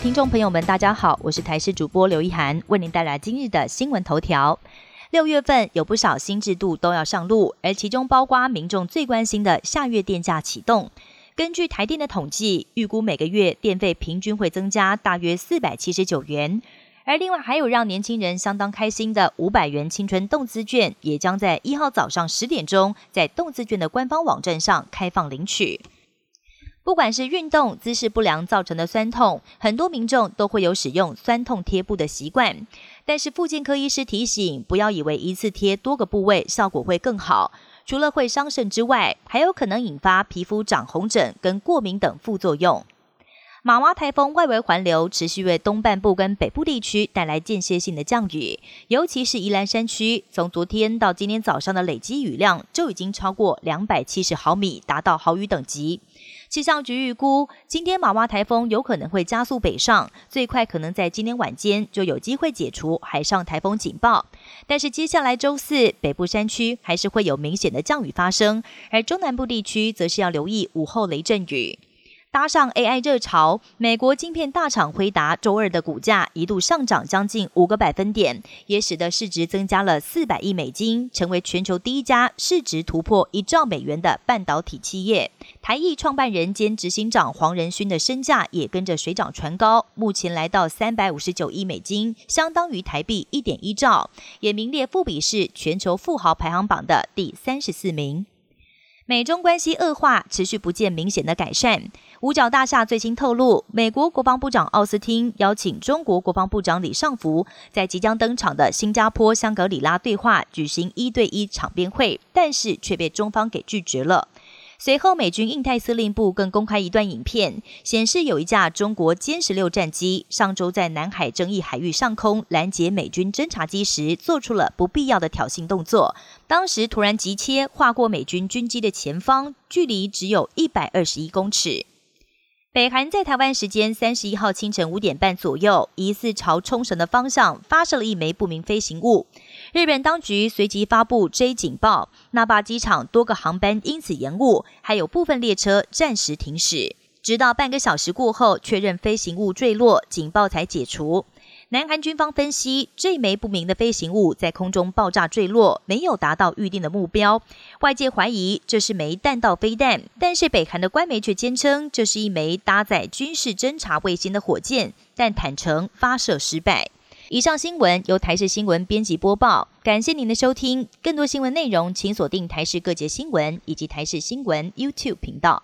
听众朋友们，大家好，我是台视主播刘一涵，为您带来今日的新闻头条。六月份有不少新制度都要上路，而其中包括民众最关心的下月电价启动。根据台电的统计，预估每个月电费平均会增加大约四百七十九元。而另外还有让年轻人相当开心的五百元青春动资券，也将在一号早上十点钟在动资券的官方网站上开放领取。不管是运动姿势不良造成的酸痛，很多民众都会有使用酸痛贴布的习惯。但是，附健科医师提醒，不要以为一次贴多个部位效果会更好，除了会伤肾之外，还有可能引发皮肤长红疹跟过敏等副作用。马哇台风外围环流持续为东半部跟北部地区带来间歇性的降雨，尤其是宜兰山区，从昨天到今天早上的累积雨量就已经超过两百七十毫米，达到豪雨等级。气象局预估，今天马哇台风有可能会加速北上，最快可能在今天晚间就有机会解除海上台风警报。但是接下来周四，北部山区还是会有明显的降雨发生，而中南部地区则是要留意午后雷阵雨。搭上 AI 热潮，美国晶片大厂辉达周二的股价一度上涨将近五个百分点，也使得市值增加了四百亿美金，成为全球第一家市值突破一兆美元的半导体企业。台艺创办人兼执行长黄仁勋的身价也跟着水涨船高，目前来到三百五十九亿美金，相当于台币一点一兆，也名列富比士全球富豪排行榜的第三十四名。美中关系恶化，持续不见明显的改善。五角大厦最新透露，美国国防部长奥斯汀邀请中国国防部长李尚福在即将登场的新加坡香格里拉对话举行一对一场边会，但是却被中方给拒绝了。随后，美军印太司令部更公开一段影片，显示有一架中国歼十六战机上周在南海争议海域上空拦截美军侦察机时，做出了不必要的挑衅动作。当时突然急切划过美军军机的前方，距离只有一百二十一公尺。北韩在台湾时间三十一号清晨五点半左右，疑似朝冲绳的方向发射了一枚不明飞行物。日本当局随即发布 J 警报，那霸机场多个航班因此延误，还有部分列车暂时停驶，直到半个小时过后确认飞行物坠落，警报才解除。南韩军方分析，这枚不明的飞行物在空中爆炸坠落，没有达到预定的目标，外界怀疑这是枚弹道飞弹，但是北韩的官媒却坚称这是一枚搭载军事侦察卫星的火箭，但坦诚发射失败。以上新闻由台视新闻编辑播报，感谢您的收听。更多新闻内容，请锁定台视各界新闻以及台视新闻 YouTube 频道。